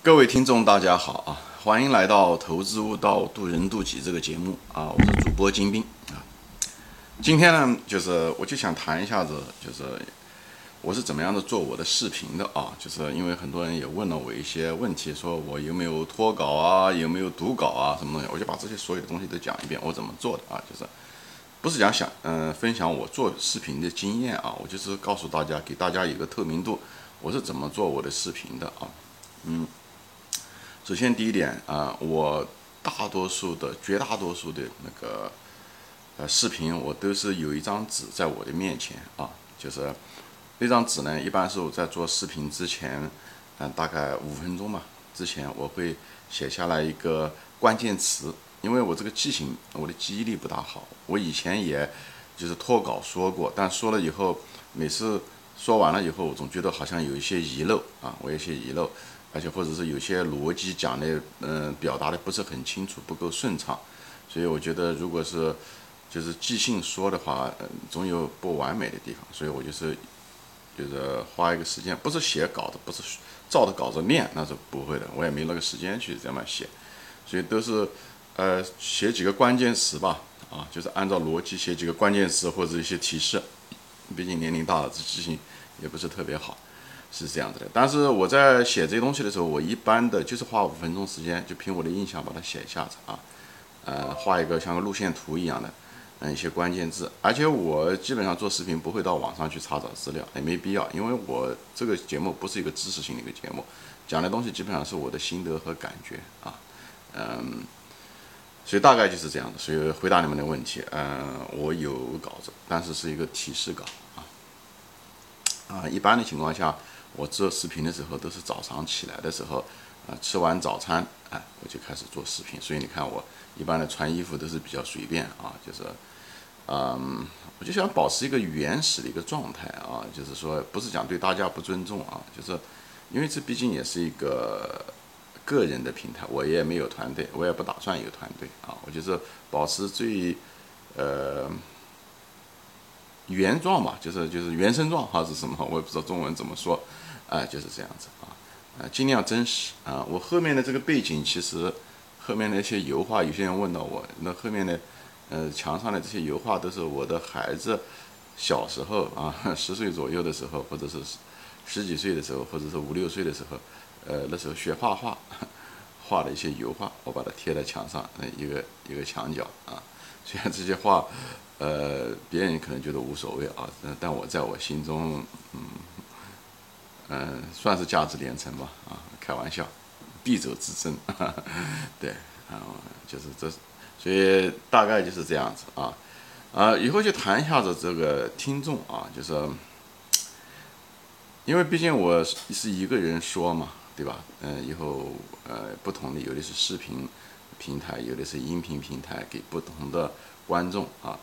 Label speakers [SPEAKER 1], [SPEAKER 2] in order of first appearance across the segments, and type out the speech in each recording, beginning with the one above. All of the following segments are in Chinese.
[SPEAKER 1] 各位听众，大家好啊！欢迎来到《投资悟道，渡人渡己》这个节目啊！我是主播金兵啊。今天呢，就是我就想谈一下子，就是我是怎么样的做我的视频的啊？就是因为很多人也问了我一些问题，说我有没有脱稿啊，有没有读稿啊，什么东西？我就把这些所有的东西都讲一遍，我怎么做的啊？就是不是讲想嗯分享我做视频的经验啊？我就是告诉大家，给大家一个透明度，我是怎么做我的视频的啊？嗯。首先，第一点啊，我大多数的、绝大多数的那个呃视频，我都是有一张纸在我的面前啊，就是那张纸呢，一般是我在做视频之前，嗯，大概五分钟吧之前，我会写下来一个关键词，因为我这个记性，我的记忆力不大好，我以前也就是脱稿说过，但说了以后，每次说完了以后，我总觉得好像有一些遗漏啊，我有些遗漏。而且或者是有些逻辑讲的，嗯，表达的不是很清楚，不够顺畅，所以我觉得如果是就是即兴说的话，嗯，总有不完美的地方，所以我就是就是花一个时间，不是写稿子，不是照着稿子念，那是不会的，我也没那个时间去这么写，所以都是呃写几个关键词吧，啊，就是按照逻辑写几个关键词或者一些提示，毕竟年龄大了，这记性也不是特别好。是这样子的，但是我在写这些东西的时候，我一般的就是花五分钟时间，就凭我的印象把它写一下子啊，呃，画一个像个路线图一样的，嗯，一些关键字。而且我基本上做视频不会到网上去查找资料，也没必要，因为我这个节目不是一个知识性的一个节目，讲的东西基本上是我的心得和感觉啊，嗯，所以大概就是这样的。所以回答你们的问题，嗯，我有稿子，但是是一个提示稿啊，啊，一般的情况下。我做视频的时候都是早上起来的时候，啊，吃完早餐，哎，我就开始做视频。所以你看我一般的穿衣服都是比较随便啊，就是，嗯，我就想保持一个原始的一个状态啊，就是说不是讲对大家不尊重啊，就是因为这毕竟也是一个个人的平台，我也没有团队，我也不打算有团队啊，我就是保持最，呃。原状嘛，就是就是原生状还是什么，我也不知道中文怎么说，哎，就是这样子啊，呃，尽量真实啊。我后面的这个背景，其实后面那些油画，有些人问到我，那后面的呃墙上的这些油画都是我的孩子小时候啊，十岁左右的时候，或者是十几岁的时候，或者是五六岁的时候，呃，那时候学画画 画的一些油画，我把它贴在墙上，那一个一个墙角啊，虽然这些画。呃，别人可能觉得无所谓啊，但我在我心中，嗯，嗯，算是价值连城吧，啊，开玩笑，必走之争，对，啊，就是这，所以大概就是这样子啊，啊，以后就谈一下子这个听众啊，就是，因为毕竟我是一个人说嘛，对吧？嗯，以后呃，不同的有的是视频平台，有的是音频平台，给不同的观众啊。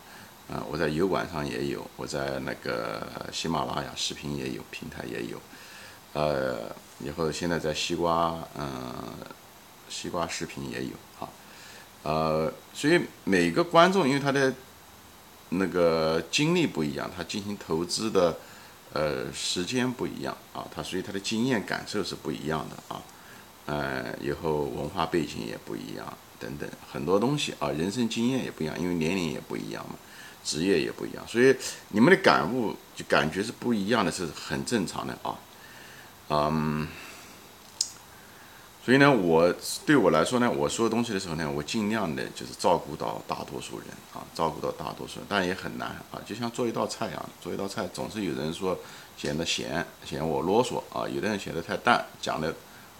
[SPEAKER 1] 啊，我在油管上也有，我在那个喜马拉雅视频也有，平台也有，呃，以后现在在西瓜，嗯，西瓜视频也有啊，呃，所以每个观众因为他的那个经历不一样，他进行投资的呃时间不一样啊，他所以他的经验感受是不一样的啊，呃，以后文化背景也不一样，等等很多东西啊，人生经验也不一样，因为年龄也不一样嘛。职业也不一样，所以你们的感悟就感觉是不一样的，是很正常的啊。嗯，所以呢，我对我来说呢，我说东西的时候呢，我尽量的就是照顾到大多数人啊，照顾到大多数人，但也很难啊。就像做一道菜一样，做一道菜总是有人说显得咸，嫌我啰嗦啊；有的人显得太淡，讲的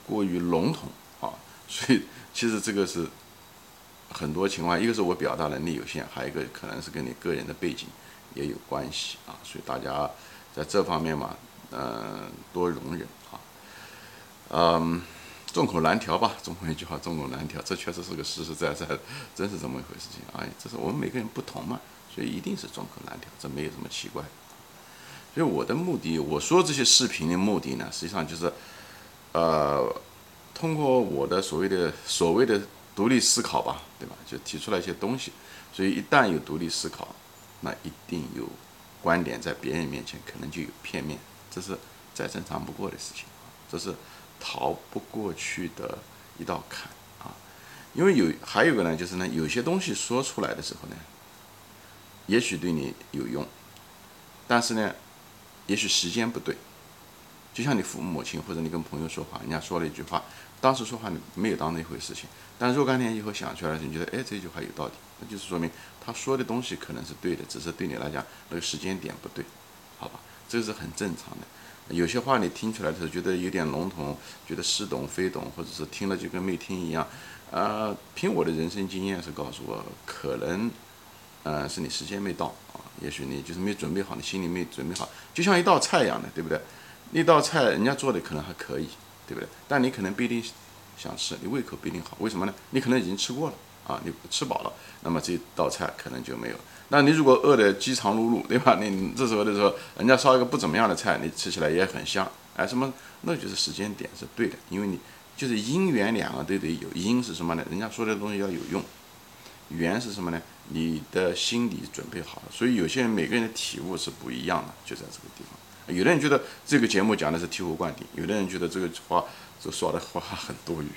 [SPEAKER 1] 过于笼统啊。所以其实这个是。很多情况，一个是我表达能力有限，还有一个可能是跟你个人的背景也有关系啊，所以大家在这方面嘛，嗯，多容忍啊，嗯，众口难调吧，中国一句话，众口难调，这确实是个实实在在，真是这么一回事情啊，这是我们每个人不同嘛，所以一定是众口难调，这没有什么奇怪。所以我的目的，我说这些视频的目的呢，实际上就是，呃，通过我的所谓的所谓的。独立思考吧，对吧？就提出来一些东西，所以一旦有独立思考，那一定有观点在别人面前可能就有片面，这是再正常不过的事情，这是逃不过去的一道坎啊。因为有还有个呢，就是呢，有些东西说出来的时候呢，也许对你有用，但是呢，也许时间不对。就像你父母亲或者你跟朋友说话，人家说了一句话，当时说话你没有当那回事情，但若干年以后想出来，你觉得哎这句话有道理，那就是说明他说的东西可能是对的，只是对你来讲那个时间点不对，好吧，这个是很正常的。有些话你听出来的时候觉得有点笼统，觉得似懂非懂，或者是听了就跟没听一样，呃，凭我的人生经验是告诉我，可能，呃，是你时间没到啊，也许你就是没准备好，你心里没准备好，就像一道菜一样的，对不对？那道菜人家做的可能还可以，对不对？但你可能不一定想吃，你胃口不一定好，为什么呢？你可能已经吃过了啊，你吃饱了，那么这道菜可能就没有。那你如果饿得饥肠辘辘，对吧？你这时候的时候，人家烧一个不怎么样的菜，你吃起来也很香，哎，什么？那就是时间点是对的，因为你就是因缘两个都得有，因是什么呢？人家说的东西要有用，缘是什么呢？你的心理准备好了。所以有些人每个人的体悟是不一样的，就在这个地方。有的人觉得这个节目讲的是醍醐灌顶，有的人觉得这个话这说的话很多余，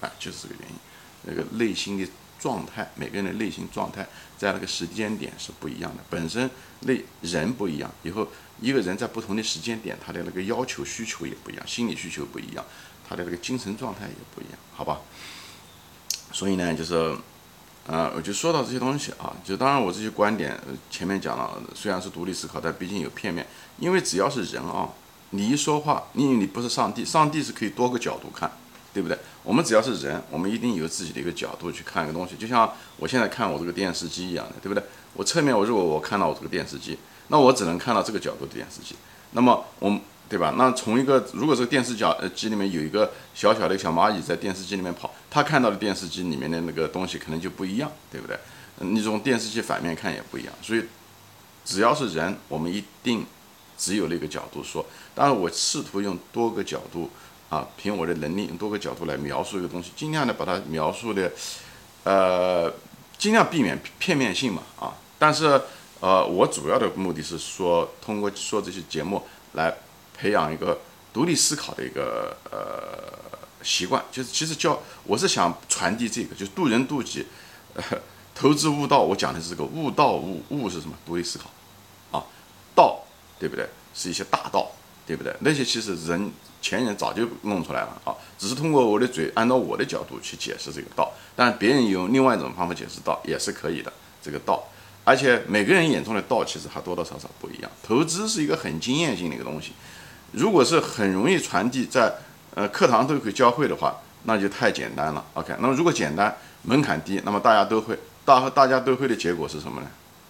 [SPEAKER 1] 啊，就是这个原因。那个内心的状态，每个人的内心状态在那个时间点是不一样的。本身内人不一样，以后一个人在不同的时间点，他的那个要求需求也不一样，心理需求不一样，他的那个精神状态也不一样，好吧？所以呢，就是。啊，我就说到这些东西啊，就当然我这些观点前面讲了，虽然是独立思考，但毕竟有片面。因为只要是人啊，你一说话，因为你不是上帝，上帝是可以多个角度看，对不对？我们只要是人，我们一定有自己的一个角度去看一个东西。就像我现在看我这个电视机一样的，对不对？我侧面我如果我看到我这个电视机，那我只能看到这个角度的电视机。那么我。对吧？那从一个如果这个电视角呃机里面有一个小小的小蚂蚁在电视机里面跑，他看到的电视机里面的那个东西可能就不一样，对不对？你从电视机反面看也不一样。所以只要是人，我们一定只有那个角度说。当然，我试图用多个角度啊，凭我的能力用多个角度来描述一个东西，尽量的把它描述的呃，尽量避免片面性嘛啊。但是呃，我主要的目的是说，通过说这些节目来。培养一个独立思考的一个呃习惯，就是其实教我是想传递这个，就是渡人渡己，呃，投资悟道，我讲的是这个悟道悟悟是什么？独立思考，啊，道对不对？是一些大道，对不对？那些其实人前人早就弄出来了啊，只是通过我的嘴，按照我的角度去解释这个道，但别人用另外一种方法解释道也是可以的，这个道，而且每个人眼中的道其实还多多少少不一样。投资是一个很经验性的一个东西。如果是很容易传递在呃课堂都可以教会的话，那就太简单了。OK，那么如果简单门槛低，那么大家都会，大大家都会的结果是什么呢？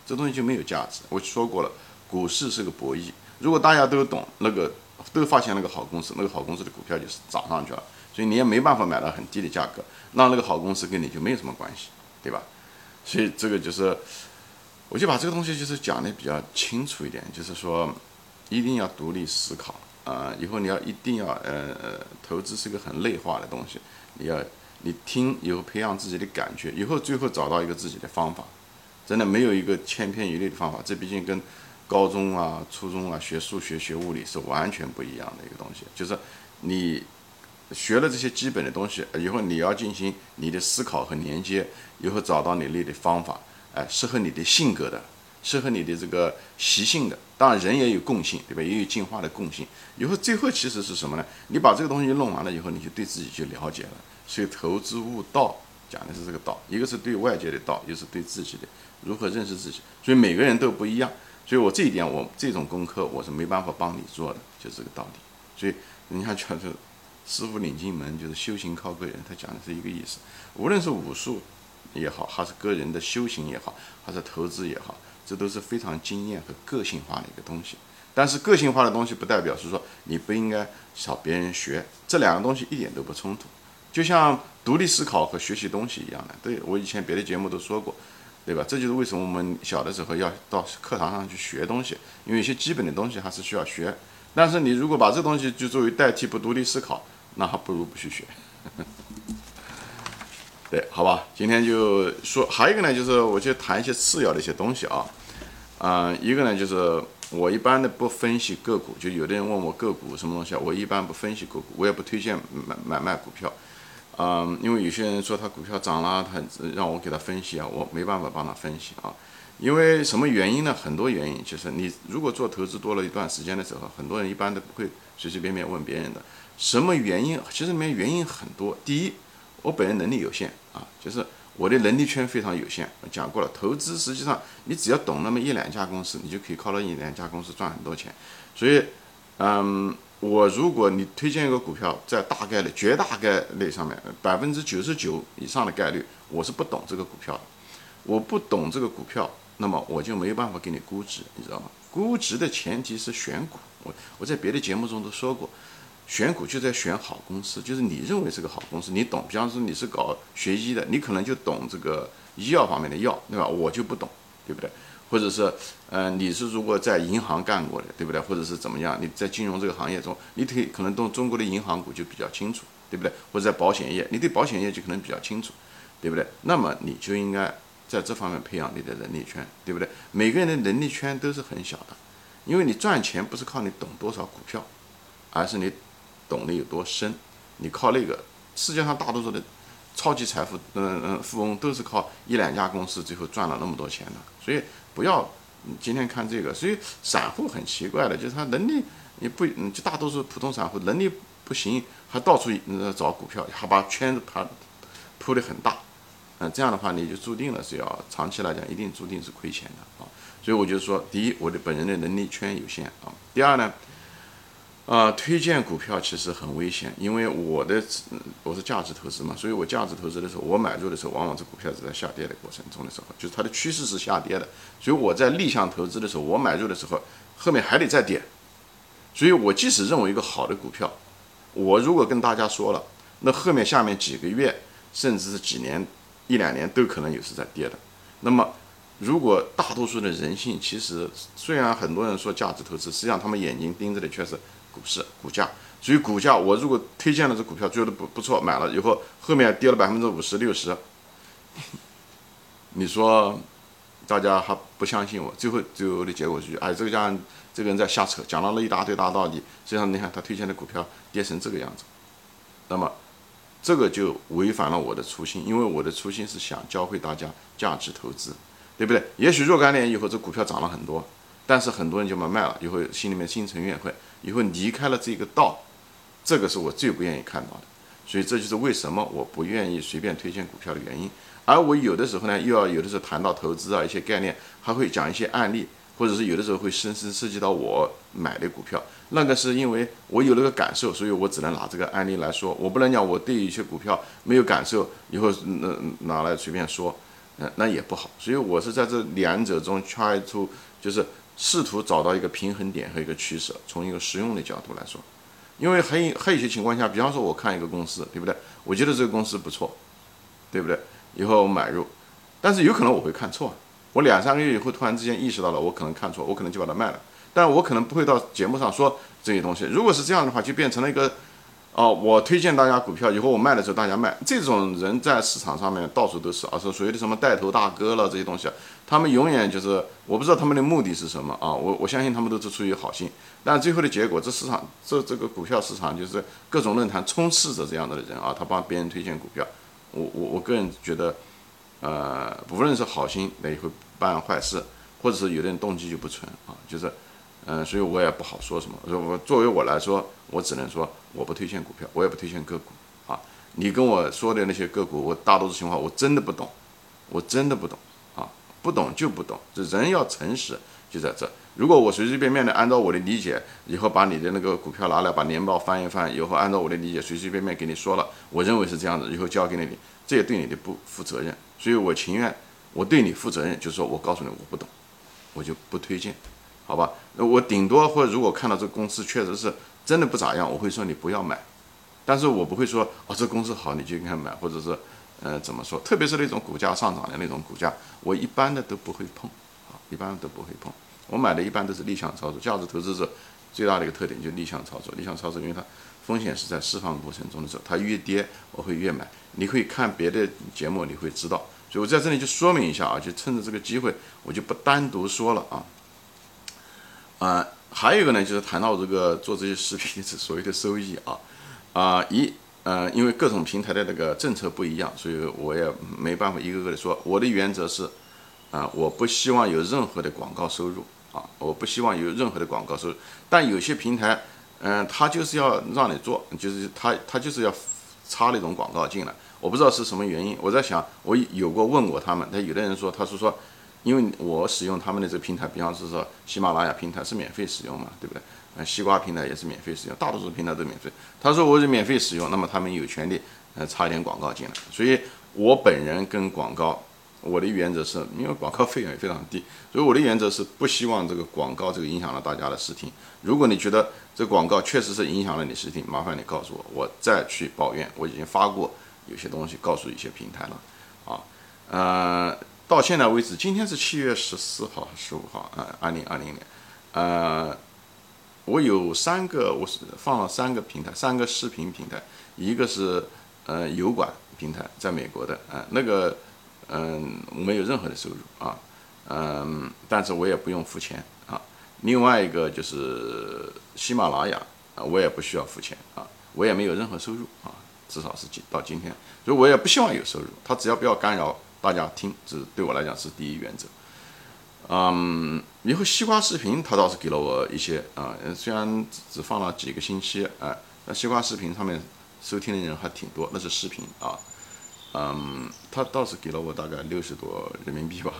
[SPEAKER 1] 这东西就没有价值。我说过了，股市是个博弈。如果大家都懂那个，都发现那个好公司，那个好公司的股票就是涨上去了，所以你也没办法买到很低的价格，那那个好公司跟你就没有什么关系，对吧？所以这个就是，我就把这个东西就是讲的比较清楚一点，就是说一定要独立思考。啊，以后你要一定要，呃，投资是个很内化的东西，你要你听以后培养自己的感觉，以后最后找到一个自己的方法，真的没有一个千篇一律的方法，这毕竟跟高中啊、初中啊学数学、学物理是完全不一样的一个东西。就是你学了这些基本的东西以后，你要进行你的思考和连接，以后找到你那的方法，哎，适合你的性格的。适合你的这个习性的，当然人也有共性，对吧？也有进化的共性。以后最后其实是什么呢？你把这个东西弄完了以后，你就对自己就了解了。所以投资悟道讲的是这个道，一个是对外界的道，一个是对自己的如何认识自己。所以每个人都不一样。所以我这一点，我这种功课我是没办法帮你做的，就这个道理。所以人家讲是师傅领进门，就是修行靠个人，他讲的是一个意思。无论是武术也好，还是个人的修行也好，还是投资也好。这都是非常经验和个性化的一个东西，但是个性化的东西不代表是说你不应该找别人学，这两个东西一点都不冲突，就像独立思考和学习东西一样的。对我以前别的节目都说过，对吧？这就是为什么我们小的时候要到课堂上去学东西，因为一些基本的东西还是需要学。但是你如果把这东西就作为代替不独立思考，那还不如不去学。对，好吧，今天就说，还有一个呢，就是我去谈一些次要的一些东西啊，嗯，一个呢就是我一般的不分析个股，就有的人问我个股什么东西啊，我一般不分析个股，我也不推荐买买卖股票，嗯，因为有些人说他股票涨了，他让我给他分析啊，我没办法帮他分析啊，因为什么原因呢？很多原因，就是你如果做投资多了一段时间的时候，很多人一般都不会随随便便问别人的，什么原因？其实里面原因很多。第一，我本人能力有限啊，就是。我的能力圈非常有限，讲过了，投资实际上你只要懂那么一两家公司，你就可以靠那一两家公司赚很多钱。所以，嗯，我如果你推荐一个股票，在大概率、绝大概率上面，百分之九十九以上的概率，我是不懂这个股票的。我不懂这个股票，那么我就没有办法给你估值，你知道吗？估值的前提是选股。我我在别的节目中都说过。选股就在选好公司，就是你认为是个好公司，你懂。比方说你是搞学医的，你可能就懂这个医药方面的药，对吧？我就不懂，对不对？或者是，呃，你是如果在银行干过的，对不对？或者是怎么样？你在金融这个行业中，你可以可能懂中国的银行股就比较清楚，对不对？或者在保险业，你对保险业就可能比较清楚，对不对？那么你就应该在这方面培养你的能力圈，对不对？每个人的能力圈都是很小的，因为你赚钱不是靠你懂多少股票，而是你。懂得有多深，你靠那个，世界上大多数的超级财富，嗯嗯，富翁都是靠一两家公司最后赚了那么多钱的。所以不要今天看这个。所以散户很奇怪的，就是他能力你不，嗯就大多数普通散户能力不行，还到处嗯找股票，还把圈子盘铺的很大。嗯，这样的话你就注定了是要长期来讲一定注定是亏钱的啊。所以我就说，第一，我的本人的能力圈有限啊。第二呢？啊，推荐股票其实很危险，因为我的我是价值投资嘛，所以我价值投资的时候，我买入的时候，往往这股票是在下跌的过程中的时候，就是它的趋势是下跌的，所以我在逆向投资的时候，我买入的时候，后面还得再跌，所以我即使认为一个好的股票，我如果跟大家说了，那后面下面几个月，甚至是几年、一两年都可能有是在跌的，那么如果大多数的人性，其实虽然很多人说价值投资，实际上他们眼睛盯着的却是。股市股价，所以股价我如果推荐了这股票，觉得不不错，买了以后后面跌了百分之五十六十，你说大家还不相信我？最后最后的结果是，哎，这个家这个人在瞎扯，讲了了一大堆大道理，实际上你看他推荐的股票跌成这个样子，那么这个就违反了我的初心，因为我的初心是想教会大家价值投资，对不对？也许若干年以后这股票涨了很多。但是很多人就把卖了，以后心里面心存怨恨，以后离开了这个道，这个是我最不愿意看到的。所以这就是为什么我不愿意随便推荐股票的原因。而我有的时候呢，又要有的时候谈到投资啊一些概念，还会讲一些案例，或者是有的时候会深深涉及到我买的股票。那个是因为我有那个感受，所以我只能拿这个案例来说。我不能讲我对一些股票没有感受，以后那拿来随便说，嗯那也不好。所以我是在这两者中揣出，就是。试图找到一个平衡点和一个取舍，从一个实用的角度来说，因为还有还有一些情况下，比方说我看一个公司，对不对？我觉得这个公司不错，对不对？以后买入，但是有可能我会看错，我两三个月以后突然之间意识到了，我可能看错，我可能就把它卖了，但我可能不会到节目上说这些东西。如果是这样的话，就变成了一个。哦，我推荐大家股票，以后我卖的时候大家卖，这种人在市场上面到处都是啊，是所谓的什么带头大哥了这些东西，他们永远就是我不知道他们的目的是什么啊，我我相信他们都是出于好心，但最后的结果，这市场这这个股票市场就是各种论坛充斥着这样的人啊，他帮别人推荐股票，我我我个人觉得，呃，无论是好心那也会办坏事，或者是有的人动机就不纯啊，就是。嗯，所以我也不好说什么。我作为我来说，我只能说我不推荐股票，我也不推荐个股啊。你跟我说的那些个股，我大多数情况我真的不懂，我真的不懂，不懂就不懂。这人要诚实，就在这。如果我随随便便的按照我的理解，以后把你的那个股票拿来，把年报翻一翻，以后按照我的理解随随便便给你说了，我认为是这样子，以后交给你，这也对你的不负责任。所以我情愿我对你负责任，就是说我告诉你我不懂，我就不推荐。好吧，那我顶多或者如果看到这个公司确实是真的不咋样，我会说你不要买，但是我不会说哦这公司好你就应该买，或者是呃怎么说，特别是那种股价上涨的那种股价，我一般的都不会碰，啊，一般都不会碰。我买的一般都是逆向操作，价值投资者最大的一个特点就是逆向操作，逆向操作因为它风险是在释放过程中的时候，它越跌我会越买。你可以看别的节目你会知道，所以我在这里就说明一下啊，就趁着这个机会我就不单独说了啊。啊，还有一个呢，就是谈到这个做这些视频所谓的收益啊，啊一呃，因为各种平台的那个政策不一样，所以我也没办法一个个的说。我的原则是，啊，我不希望有任何的广告收入啊，我不希望有任何的广告收入。但有些平台，嗯，他就是要让你做，就是他他就是要插那种广告进来，我不知道是什么原因。我在想，我有过问过他们，他有的人说，他是说。因为我使用他们的这个平台，比方是说喜马拉雅平台是免费使用嘛，对不对？呃，西瓜平台也是免费使用，大多数平台都免费。他说我是免费使用，那么他们有权利呃插一点广告进来。所以我本人跟广告，我的原则是因为广告费用也非常低，所以我的原则是不希望这个广告这个影响了大家的视听。如果你觉得这广告确实是影响了你视听，麻烦你告诉我，我再去抱怨。我已经发过有些东西告诉一些平台了，啊，呃。到现在为止，今天是七月十四号、十五号啊，二零二零年，呃，我有三个，我是放了三个平台，三个视频平台，一个是呃油管平台，在美国的，啊，那个嗯没有任何的收入啊，嗯，但是我也不用付钱啊。另外一个就是喜马拉雅啊，我也不需要付钱啊，我也没有任何收入啊，至少是今到今天，所以我也不希望有收入，他只要不要干扰。大家听，这对我来讲是第一原则。嗯，以后西瓜视频他倒是给了我一些啊，虽然只放了几个星期，哎，那西瓜视频上面收听的人还挺多，那是视频啊。嗯，他倒是给了我大概六十多人民币吧，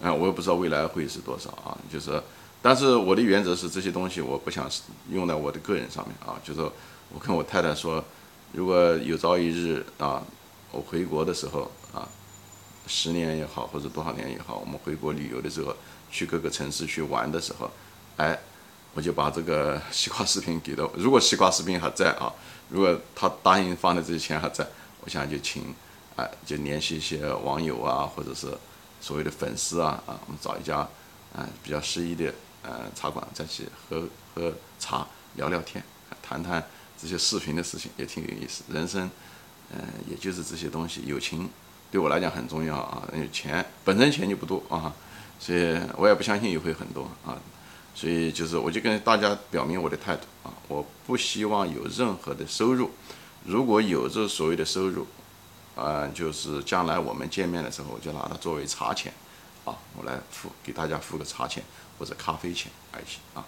[SPEAKER 1] 嗯，我也不知道未来会是多少啊。就是，但是我的原则是这些东西我不想用在我的个人上面啊。就是我跟我太太说，如果有朝一日啊，我回国的时候。十年也好，或者多少年也好，我们回国旅游的时候，去各个城市去玩的时候，哎，我就把这个西瓜视频给到。如果西瓜视频还在啊，如果他答应放的这些钱还在，我想就请，哎，就联系一些网友啊，或者是所谓的粉丝啊，啊，我们找一家，嗯，比较适宜的，呃，茶馆再去喝喝茶，聊聊天，谈谈这些视频的事情，也挺有意思。人生，嗯，也就是这些东西，友情。对我来讲很重要啊，因为钱本身钱就不多啊，所以我也不相信也会很多啊，所以就是我就跟大家表明我的态度啊，我不希望有任何的收入，如果有这所谓的收入，啊，就是将来我们见面的时候，我就拿它作为茶钱啊，我来付给大家付个茶钱或者咖啡钱而已啊，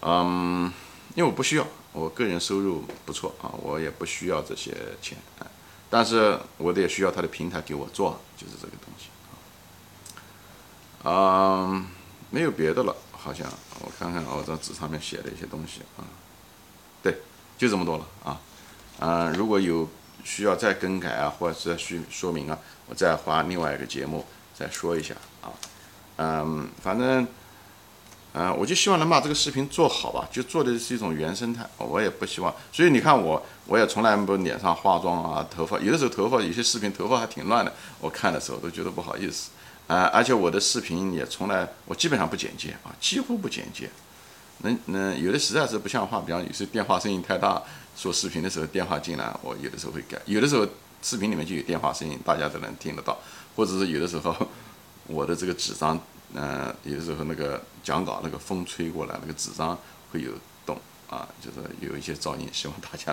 [SPEAKER 1] 嗯，因为我不需要，我个人收入不错啊，我也不需要这些钱。但是我得需要他的平台给我做，就是这个东西。啊，嗯，没有别的了，好像我看看我这纸上面写的一些东西啊，对，就这么多了啊，嗯，如果有需要再更改啊，或者是需说明啊，我再花另外一个节目再说一下啊，嗯，反正。嗯，我就希望能把这个视频做好吧，就做的是一种原生态，我也不希望。所以你看我，我也从来不脸上化妆啊，头发有的时候头发有些视频头发还挺乱的，我看的时候都觉得不好意思。啊，而且我的视频也从来我基本上不剪接啊，几乎不剪接。那那有的实在是不像话，比方有些电话声音太大，说视频的时候电话进来，我有的时候会改。有的时候视频里面就有电话声音，大家都能听得到，或者是有的时候 我的这个纸张。嗯，有时候那个讲稿那个风吹过来，那个纸张会有动啊，就是有一些噪音，希望大家。